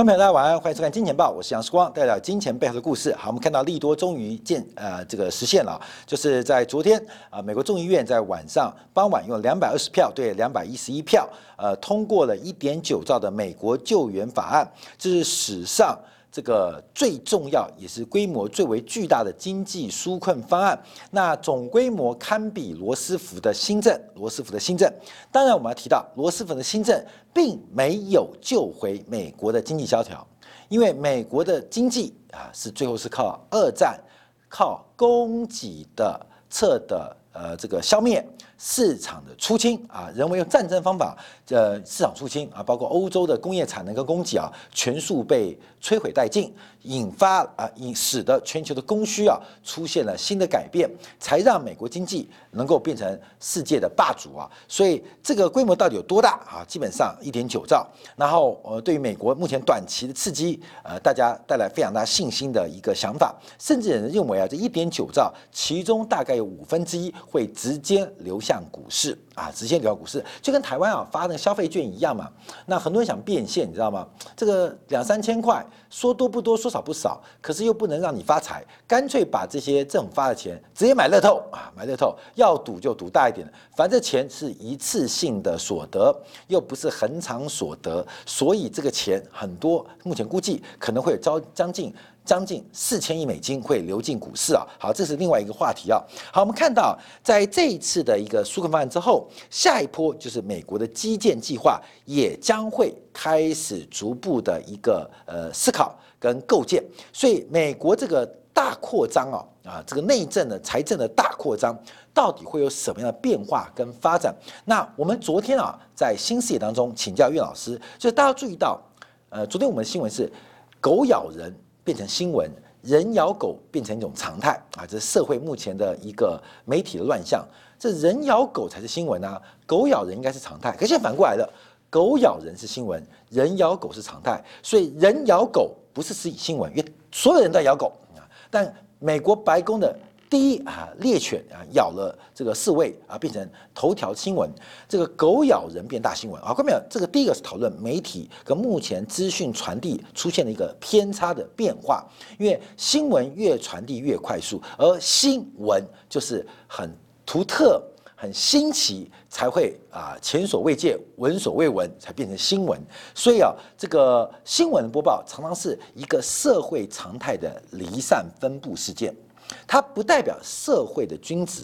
观众朋友，大家晚安，欢迎收看《金钱报》，我是杨世光，带来金钱背后的故事。好，我们看到利多终于见呃这个实现了，就是在昨天啊，美国众议院在晚上傍晚用两百二十票对两百一十一票，呃，通过了一点九兆的美国救援法案，这是史上。这个最重要也是规模最为巨大的经济纾困方案，那总规模堪比罗斯福的新政。罗斯福的新政，当然我们要提到罗斯福的新政并没有救回美国的经济萧条，因为美国的经济啊是最后是靠二战靠供给的侧的呃这个消灭。市场的出清啊，人为用战争方法，呃，市场出清啊，包括欧洲的工业产能跟供给啊，全数被摧毁殆尽，引发啊，引使得全球的供需啊出现了新的改变，才让美国经济能够变成世界的霸主啊。所以这个规模到底有多大啊？基本上一点九兆。然后呃，对于美国目前短期的刺激，呃，大家带来非常大信心的一个想法，甚至有人认为啊，这一点九兆其中大概有五分之一会直接流向。像股市。啊，直接流股市，就跟台湾啊发那个消费券一样嘛。那很多人想变现，你知道吗？这个两三千块，说多不多，说少不少，可是又不能让你发财，干脆把这些政府发的钱直接买乐透啊，买乐透，要赌就赌大一点的，反正钱是一次性的所得，又不是恒常所得，所以这个钱很多，目前估计可能会有招将近。将近四千亿美金会流进股市啊！好，这是另外一个话题啊。好，我们看到在这一次的一个纾困方案之后，下一波就是美国的基建计划也将会开始逐步的一个呃思考跟构建。所以，美国这个大扩张啊啊，这个内政的财政的大扩张，到底会有什么样的变化跟发展？那我们昨天啊，在新视野当中请教岳老师，就是大家注意到，呃，昨天我们的新闻是狗咬人。变成新闻，人咬狗变成一种常态啊！这是社会目前的一个媒体的乱象。这人咬狗才是新闻啊，狗咬人应该是常态。可现在反过来了，狗咬人是新闻，人咬狗是常态。所以人咬狗不是是新闻，因为所有人都在咬狗啊。但美国白宫的。第一啊，猎犬啊咬了这个侍卫啊，变成头条新闻。这个狗咬人变大新闻啊，看到没有？这个第一个是讨论媒体跟目前资讯传递出现了一个偏差的变化。因为新闻越传递越快速，而新闻就是很独特、很新奇，才会啊前所未见、闻所未闻，才变成新闻。所以啊，这个新闻的播报常常是一个社会常态的离散分布事件。它不代表社会的均值，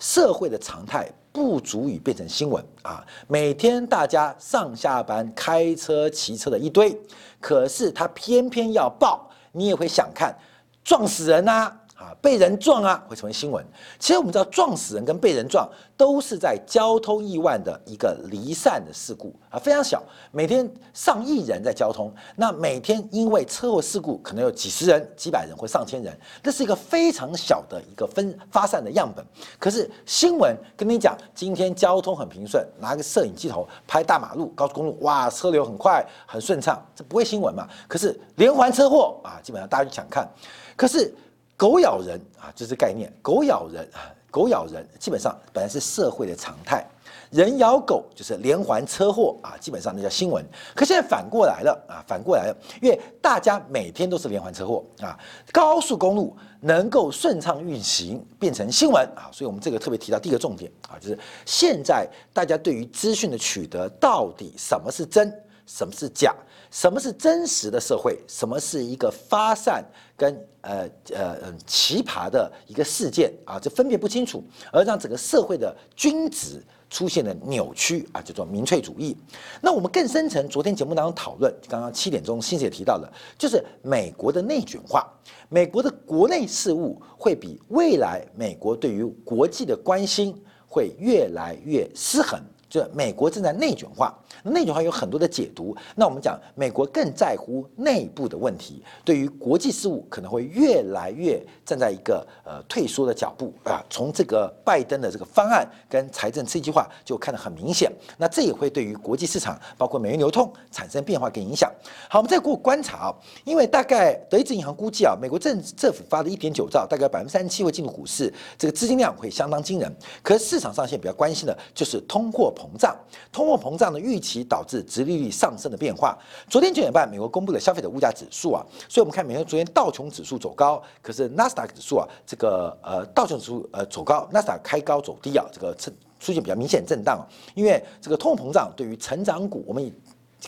社会的常态不足以变成新闻啊！每天大家上下班开车、骑车的一堆，可是他偏偏要报，你也会想看，撞死人呐！啊，啊被人撞啊，会成为新闻。其实我们知道，撞死人跟被人撞都是在交通意外的一个离散的事故啊，非常小。每天上亿人在交通，那每天因为车祸事故可能有几十人、几百人或上千人，这是一个非常小的一个分发散的样本。可是新闻跟你讲，今天交通很平顺，拿个摄影机头拍大马路、高速公路，哇，车流很快、很顺畅，这不会新闻嘛？可是连环车祸啊，基本上大家就想看。可是。狗咬人啊，这是概念。狗咬人啊，狗咬人，基本上本来是社会的常态。人咬狗就是连环车祸啊，基本上那叫新闻。可现在反过来了啊，反过来了，因为大家每天都是连环车祸啊，高速公路能够顺畅运行变成新闻啊，所以我们这个特别提到第一个重点啊，就是现在大家对于资讯的取得，到底什么是真？什么是假？什么是真实的社会？什么是一个发散跟呃呃嗯奇葩的一个事件啊？这分辨不清楚，而让整个社会的均值出现了扭曲啊，叫做民粹主义。那我们更深层，昨天节目当中讨论，刚刚七点钟新姐提到了，就是美国的内卷化，美国的国内事务会比未来美国对于国际的关心会越来越失衡。就美国正在内卷化，内卷化有很多的解读。那我们讲，美国更在乎内部的问题，对于国际事务可能会越来越站在一个呃退缩的脚步啊。从这个拜登的这个方案跟财政刺激计划就看得很明显。那这也会对于国际市场，包括美元流通产生变化跟影响。好，我们再过观察啊，因为大概德意志银行估计啊，美国政政府发的一点九兆，大概百分之三十七会进入股市，这个资金量会相当惊人。可是市场上现在比较关心的就是通货膨。膨胀，通货膨胀的预期导致殖利率上升的变化。昨天九点半，美国公布了消费者物价指数啊，所以我们看美国昨天道琼指数走高，可是纳斯达克指数啊，这个呃道琼指数呃走高，纳斯达克开高走低啊，这个出出现比较明显震荡，因为这个通货膨胀对于成长股，我们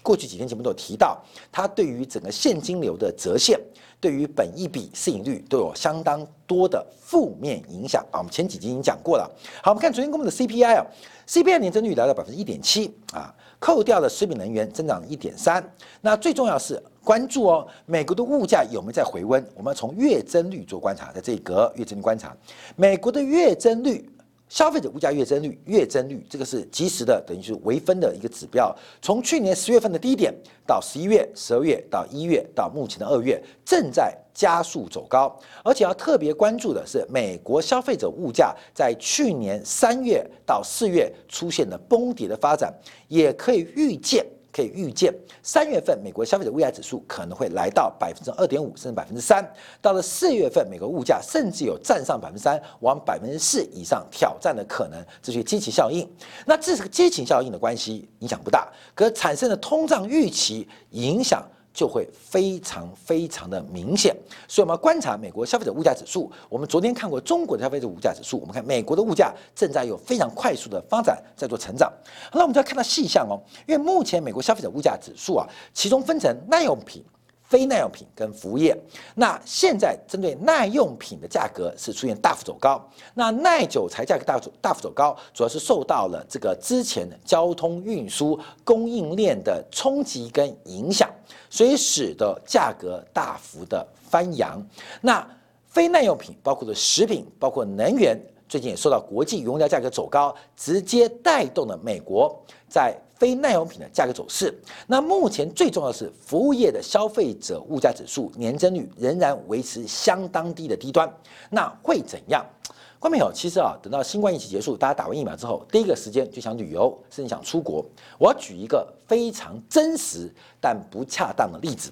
过去几天节目都有提到，它对于整个现金流的折现。对于本益比市盈率都有相当多的负面影响啊！我们前几集已经讲过了。好，我们看昨天公布的 CPI 啊，CPI 年增率来到百分之一点七啊，扣掉了食品能源增长一点三。那最重要是关注哦，美国的物价有没有在回温？我们从月增率做观察，在这一格月增率观察，美国的月增率。消费者物价月增率，月增率这个是及时的，等于是微分的一个指标。从去年十月份的低点到十一月、十二月到一月到目前的二月，正在加速走高。而且要特别关注的是，美国消费者物价在去年三月到四月出现了崩跌的发展，也可以预见。可以预见，三月份美国消费者物价指数可能会来到百分之二点五，甚至百分之三。到了四月份，美国物价甚至有站上百分之三，往百分之四以上挑战的可能。这些激情效应，那这是个激情效应的关系，影响不大，可产生的通胀预期影响。就会非常非常的明显，所以我们要观察美国消费者物价指数。我们昨天看过中国的消费者物价指数，我们看美国的物价正在有非常快速的发展，在做成长。那我们就要看到细项哦，因为目前美国消费者物价指数啊，其中分成耐用品。非耐用品跟服务业，那现在针对耐用品的价格是出现大幅走高，那耐久材价格大幅大幅走高，主要是受到了这个之前交通运输供应链的冲击跟影响，所以使得价格大幅的翻扬。那非耐用品包括的食品，包括能源，最近也受到国际原料价格走高，直接带动了美国在。非耐用品的价格走势，那目前最重要的是服务业的消费者物价指数年增率仍然维持相当低的低端，那会怎样？观众朋友，其实啊，等到新冠疫情结束，大家打完疫苗之后，第一个时间就想旅游，甚至想出国。我举一个非常真实但不恰当的例子，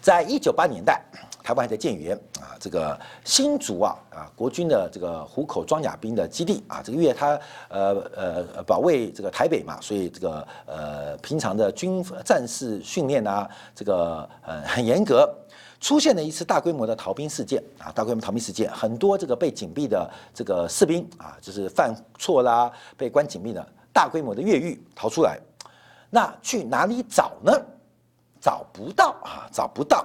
在一九八年代。台湾还在建园啊，这个新竹啊啊，国军的这个虎口装甲兵的基地啊，这个月他呃呃保卫这个台北嘛，所以这个呃平常的军战士训练啊，这个呃很严格。出现了一次大规模的逃兵事件啊，大规模逃兵事件，很多这个被紧闭的这个士兵啊，就是犯错啦，被关紧闭的，大规模的越狱逃出来，那去哪里找呢？找不到啊，找不到。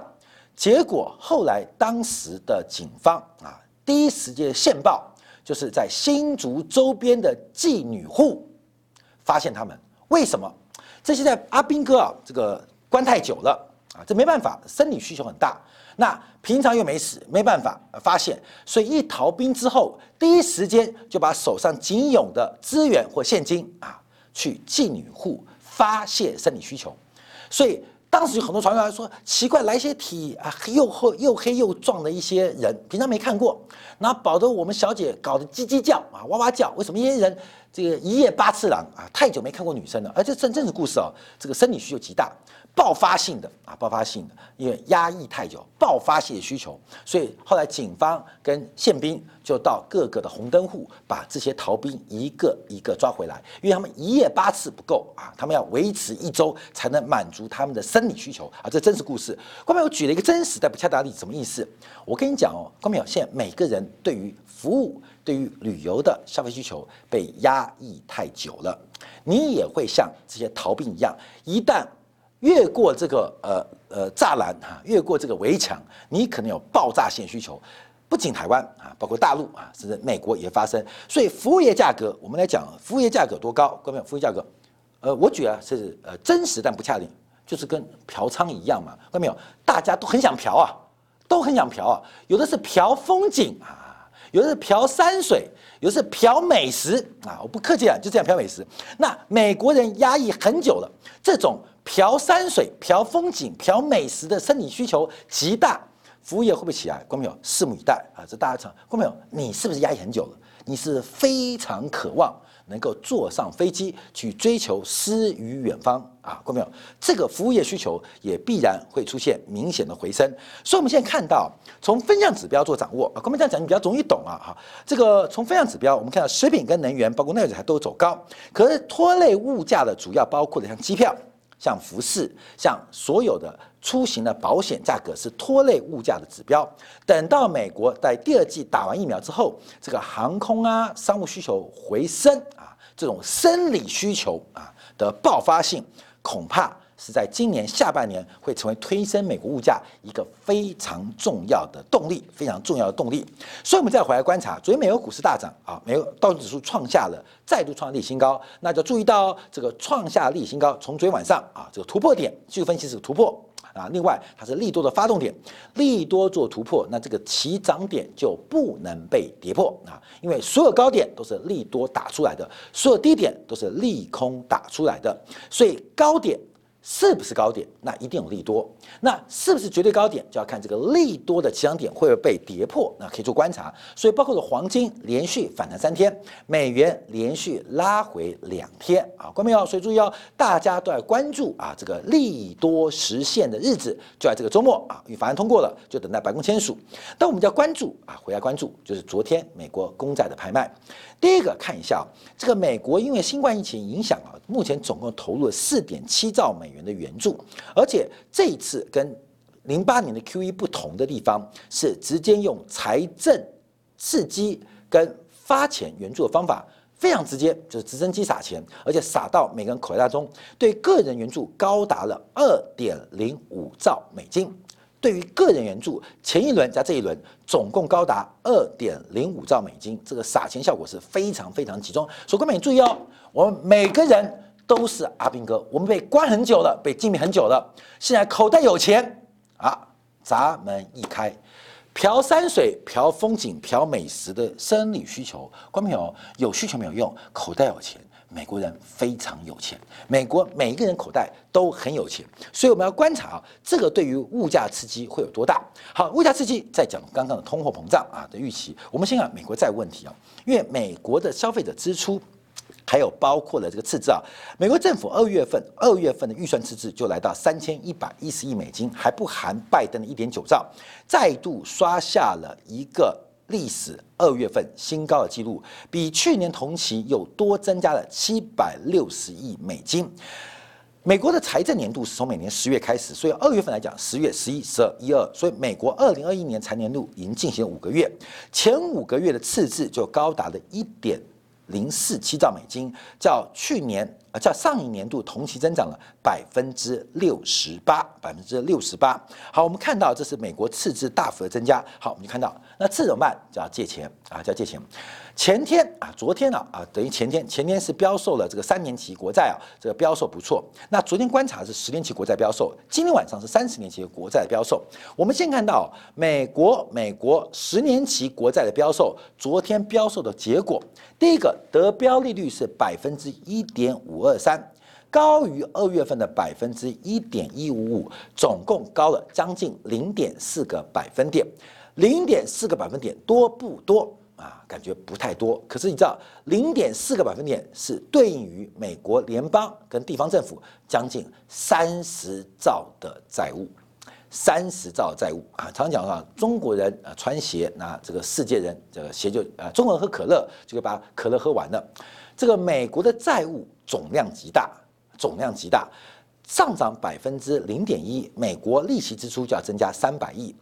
结果后来，当时的警方啊，第一时间线报，就是在新竹周边的妓女户发现他们。为什么？这些在阿兵哥啊，这个关太久了啊，这没办法，生理需求很大。那平常又没死，没办法发现，所以一逃兵之后，第一时间就把手上仅有的资源或现金啊，去妓女户发泄生理需求，所以。当时有很多传言说奇怪，来些体啊又厚又黑又壮的一些人，平常没看过，然后保得我们小姐搞得叽叽叫啊哇哇叫，为什么一些人这个一夜八次郎啊？太久没看过女生了，而这真正的故事哦，这个生理需求极大。爆发性的啊，爆发性的，因为压抑太久，爆发性的需求，所以后来警方跟宪兵就到各个的红灯户，把这些逃兵一个一个抓回来，因为他们一夜八次不够啊，他们要维持一周才能满足他们的生理需求啊，这真实故事。关淼，我举了一个真实但不恰当例子，什么意思？我跟你讲哦，关淼，现在每个人对于服务、对于旅游的消费需求被压抑太久了，你也会像这些逃兵一样，一旦越过这个呃呃栅栏哈，越过这个围墙，你可能有爆炸性需求，不仅台湾啊，包括大陆啊，甚至美国也发生。所以服务业价格，我们来讲服务业价格多高？各位，服务业价格，呃，我觉得是呃真实但不恰当，就是跟嫖娼一样嘛。看到没有？大家都很想嫖啊，都很想嫖啊。有的是嫖风景啊，有的是嫖山水，有的是嫖美食啊。我不客气啊，就这样嫖美食。那美国人压抑很久了，这种。嫖山水、嫖风景、嫖美食的生理需求极大，服务业会不会起来？观众朋友，拭目以待啊！这大家场，观众朋友，你是不是压抑很久了？你是非常渴望。能够坐上飞机去追求诗与远方啊，各位朋友，这个服务业需求也必然会出现明显的回升。所以，我们现在看到从分项指标做掌握啊，各位这样讲你比较容易懂啊。哈，这个从分项指标，我们看到食品跟能源，包括内材都走高，可是拖累物价的主要包括的像机票、像服饰、像所有的。出行的保险价格是拖累物价的指标。等到美国在第二季打完疫苗之后，这个航空啊、商务需求回升啊，这种生理需求啊的爆发性，恐怕。是在今年下半年会成为推升美国物价一个非常重要的动力，非常重要的动力。所以，我们再回来观察，昨天美国股市大涨啊，美国道指数创下了再度创历史新高，那就注意到这个创下历史新高，从昨天晚上啊这个突破点，技术分析是突破啊。另外，它是利多的发动点，利多做突破，那这个起涨点就不能被跌破啊，因为所有高点都是利多打出来的，所有低点都是利空打出来的，所以高点。是不是高点？那一定有利多。那是不是绝对高点？就要看这个利多的起涨点会不会被跌破。那可以做观察。所以包括了黄金连续反弹三天，美元连续拉回两天啊，观众朋友，所以注意哦，大家都在关注啊，这个利多实现的日子就在这个周末啊，因为法案通过了，就等待白宫签署。但我们就要关注啊，回来关注就是昨天美国公债的拍卖。第一个看一下，这个美国因为新冠疫情影响啊，目前总共投入了四点七兆美元的援助，而且这一次跟零八年的 Q E 不同的地方是直接用财政刺激跟发钱援助的方法，非常直接，就是直升机撒钱，而且撒到每个人口袋中，对个人援助高达了二点零五兆美金。对于个人援助，前一轮加这一轮总共高达二点零五兆美金，这个撒钱效果是非常非常集中。所以各位注意哦，我们每个人都是阿兵哥，我们被关很久了，被禁闭很久了，现在口袋有钱。啊，闸门一开，嫖山水、嫖风景、嫖美食的生理需求，观众朋友有需求没有用，口袋有钱。美国人非常有钱，美国每一个人口袋都很有钱，所以我们要观察啊，这个对于物价刺激会有多大？好，物价刺激再讲刚刚的通货膨胀啊的预期。我们先看美国债务问题啊，因为美国的消费者支出还有包括了这个赤字啊，美国政府二月份二月份的预算赤字就来到三千一百一十亿美金，还不含拜登的一点九兆，再度刷下了一个。历史二月份新高的记录，比去年同期又多增加了七百六十亿美金。美国的财政年度是从每年十月开始，所以二月份来讲，十月、十一、十二、一二，所以美国二零二一年财年度已经进行了五个月，前五个月的赤字就高达了一点零四七兆美金，较去年啊，较上一年度同期增长了百分之六十八，百分之六十八。好，我们看到这是美国赤字大幅的增加。好，我们就看到。那这怎么办？就要借钱啊，就要借钱。前天啊，昨天呢啊，等于前天，前天是标售了这个三年期国债啊，这个标售不错。那昨天观察是十年期国债标售，今天晚上是三十年期国债标售。我们先看到美国美国十年期国债的标售，昨天标售的结果，第一个得标利率是百分之一点五二三，高于二月份的百分之一点一五五，总共高了将近零点四个百分点。零点四个百分点多不多啊？感觉不太多。可是你知道，零点四个百分点是对应于美国联邦跟地方政府将近三十兆的债务，三十兆债务啊！常讲啊，中国人啊穿鞋，那这个世界人这个鞋就啊，中国人喝可乐就可以把可乐喝完了。这个美国的债务总量极大，总量极大，上涨百分之零点一，美国利息支出就要增加三百亿。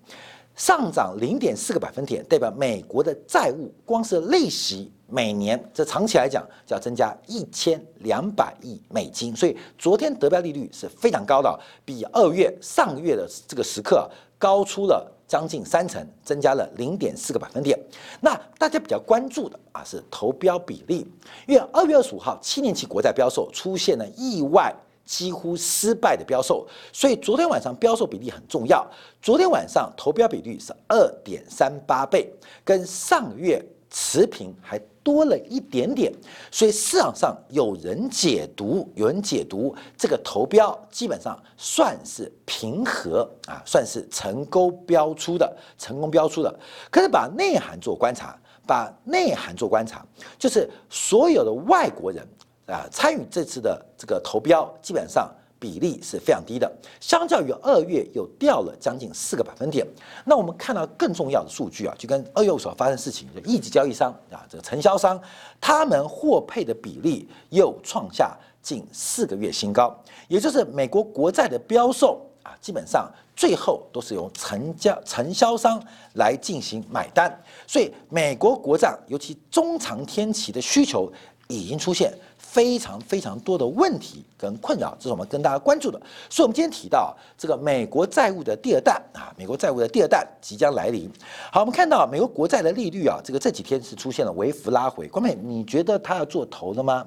上涨零点四个百分点，代表美国的债务光是利息每年这长期来讲就要增加一千两百亿美金，所以昨天得标利率是非常高的，比二月上月的这个时刻高出了将近三成，增加了零点四个百分点。那大家比较关注的啊是投标比例，因为二月二十五号七年期国债标售出现了意外。几乎失败的标售，所以昨天晚上标售比例很重要。昨天晚上投标比率是二点三八倍，跟上月持平，还多了一点点。所以市场上有人解读，有人解读这个投标基本上算是平和啊，算是成功标出的，成功标出的。可是把内涵做观察，把内涵做观察，就是所有的外国人啊参与这次的这个投标，基本上。比例是非常低的，相较于二月又掉了将近四个百分点。那我们看到更重要的数据啊，就跟二月所发生事情，就一级交易商啊，这个承销商，他们获配的比例又创下近四个月新高，也就是美国国债的标售啊，基本上最后都是由承交承销商来进行买单，所以美国国债尤其中长天期的需求已经出现。非常非常多的问题跟困扰，这是我们跟大家关注的。所以，我们今天提到这个美国债务的第二弹啊，美国债务的第二弹即将来临。好，我们看到美国国债的利率啊，这个这几天是出现了微幅拉回。关妹，你觉得它要做头了吗？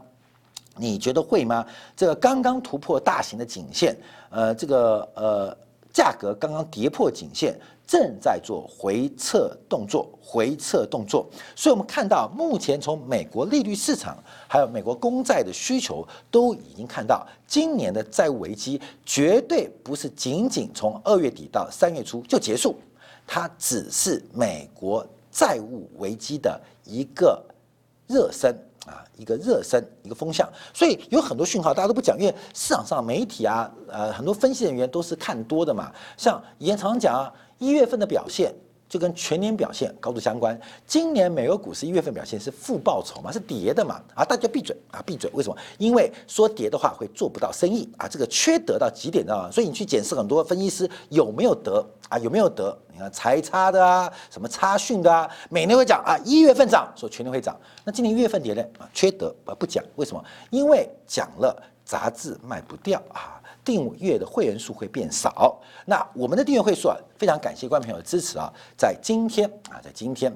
你觉得会吗？这个刚刚突破大型的颈线，呃，这个呃，价格刚刚跌破颈线。正在做回撤动作，回撤动作，所以我们看到目前从美国利率市场，还有美国公债的需求，都已经看到。今年的债务危机绝对不是仅仅从二月底到三月初就结束，它只是美国债务危机的一个热身。啊，一个热身，一个风向。所以有很多讯号大家都不讲，因为市场上媒体啊，呃，很多分析人员都是看多的嘛，像以前常常讲啊。一月份的表现就跟全年表现高度相关。今年美国股市一月份表现是负报酬嘛，是跌的嘛？啊，大家闭嘴啊，闭嘴！为什么？因为说跌的话会做不到生意啊，这个缺德到极点的。所以你去检视很多分析师有没有得啊，有没有得？你看财差的啊，什么差讯的啊，每年会讲啊，一月份涨，说全年会涨。那今年一月份跌呢？啊，缺德啊，不讲。为什么？因为讲了杂志卖不掉啊。订阅的会员数会变少，那我们的订阅会数啊，非常感谢观众朋友的支持啊，在今天啊，在今天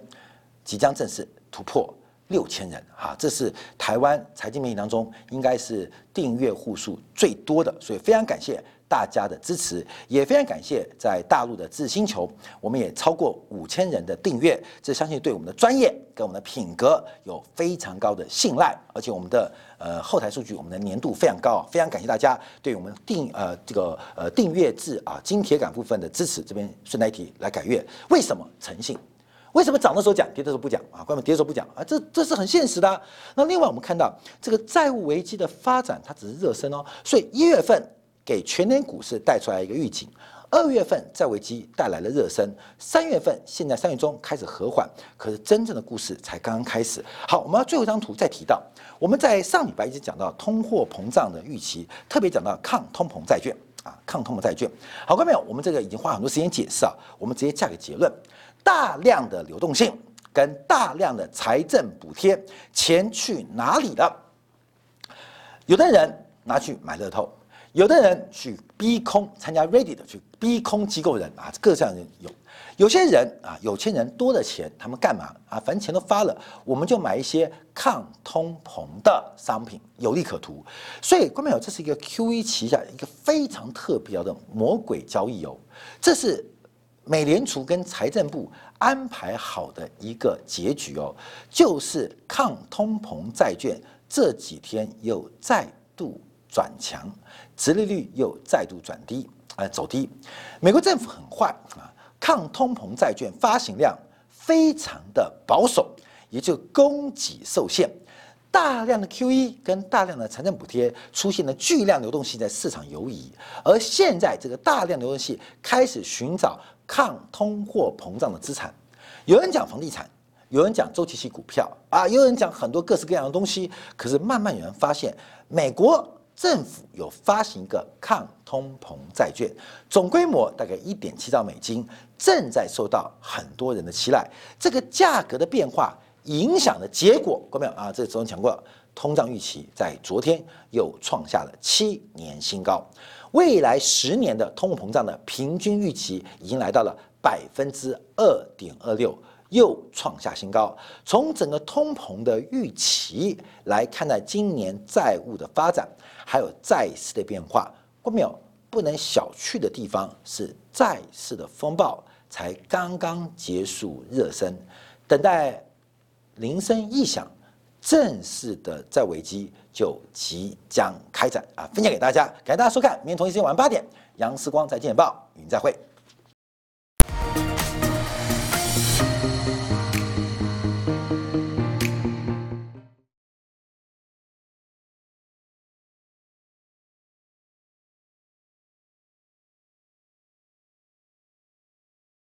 即将正式突破六千人啊，这是台湾财经媒体当中应该是订阅户数最多的，所以非常感谢。大家的支持也非常感谢，在大陆的智星球，我们也超过五千人的订阅，这相信对我们的专业跟我们的品格有非常高的信赖，而且我们的呃后台数据，我们的年度非常高，非常感谢大家对我们订呃这个呃订阅制啊金铁杆部分的支持。这边顺带一提来改阅，为什么诚信？为什么涨的时候讲，跌的时候不讲啊？关门跌的时候不讲啊？这这是很现实的。那另外我们看到这个债务危机的发展，它只是热身哦，所以一月份。给全年股市带出来一个预警，二月份债危机带来了热身，三月份现在三月中开始和缓，可是真正的故事才刚刚开始。好，我们最后一张图再提到，我们在上礼拜一直讲到通货膨胀的预期，特别讲到抗通膨债券啊，抗通膨债券。好，各位朋友，我们这个已经花很多时间解释啊，我们直接下个结论：大量的流动性跟大量的财政补贴，钱去哪里了？有的人拿去买乐透。有的人去逼空参加 Ready 的，去逼空机构人啊，各这样人有。有些人啊，有钱人多的钱，他们干嘛啊？反正钱都发了，我们就买一些抗通膨的商品，有利可图。所以，观众朋友，这是一个 QE 旗下一个非常特别的魔鬼交易哦。这是美联储跟财政部安排好的一个结局哦，就是抗通膨债券这几天又再度转强。殖利率又再度转低，呃，走低。美国政府很坏啊，抗通膨债券发行量非常的保守，也就供给受限，大量的 QE 跟大量的财政补贴出现了巨量流动性在市场游移，而现在这个大量流动性开始寻找抗通货膨胀的资产，有人讲房地产，有人讲周期性股票啊，有人讲很多各式各样的东西，可是慢慢有人发现美国。政府有发行一个抗通膨债券，总规模大概一点七兆美金，正在受到很多人的期待。这个价格的变化影响的结果，各位啊，这昨天讲过，通胀预期在昨天又创下了七年新高，未来十年的通货膨胀的平均预期已经来到了百分之二点二六。又创下新高。从整个通膨的预期来看待今年债务的发展，还有债市的变化，郭淼不能小觑的地方是债市的风暴才刚刚结束热身，等待铃声一响，正式的债危机就即将开展啊！分享给大家，感谢大家收看，明天同一时间晚上八点，杨思光在见报与您再会。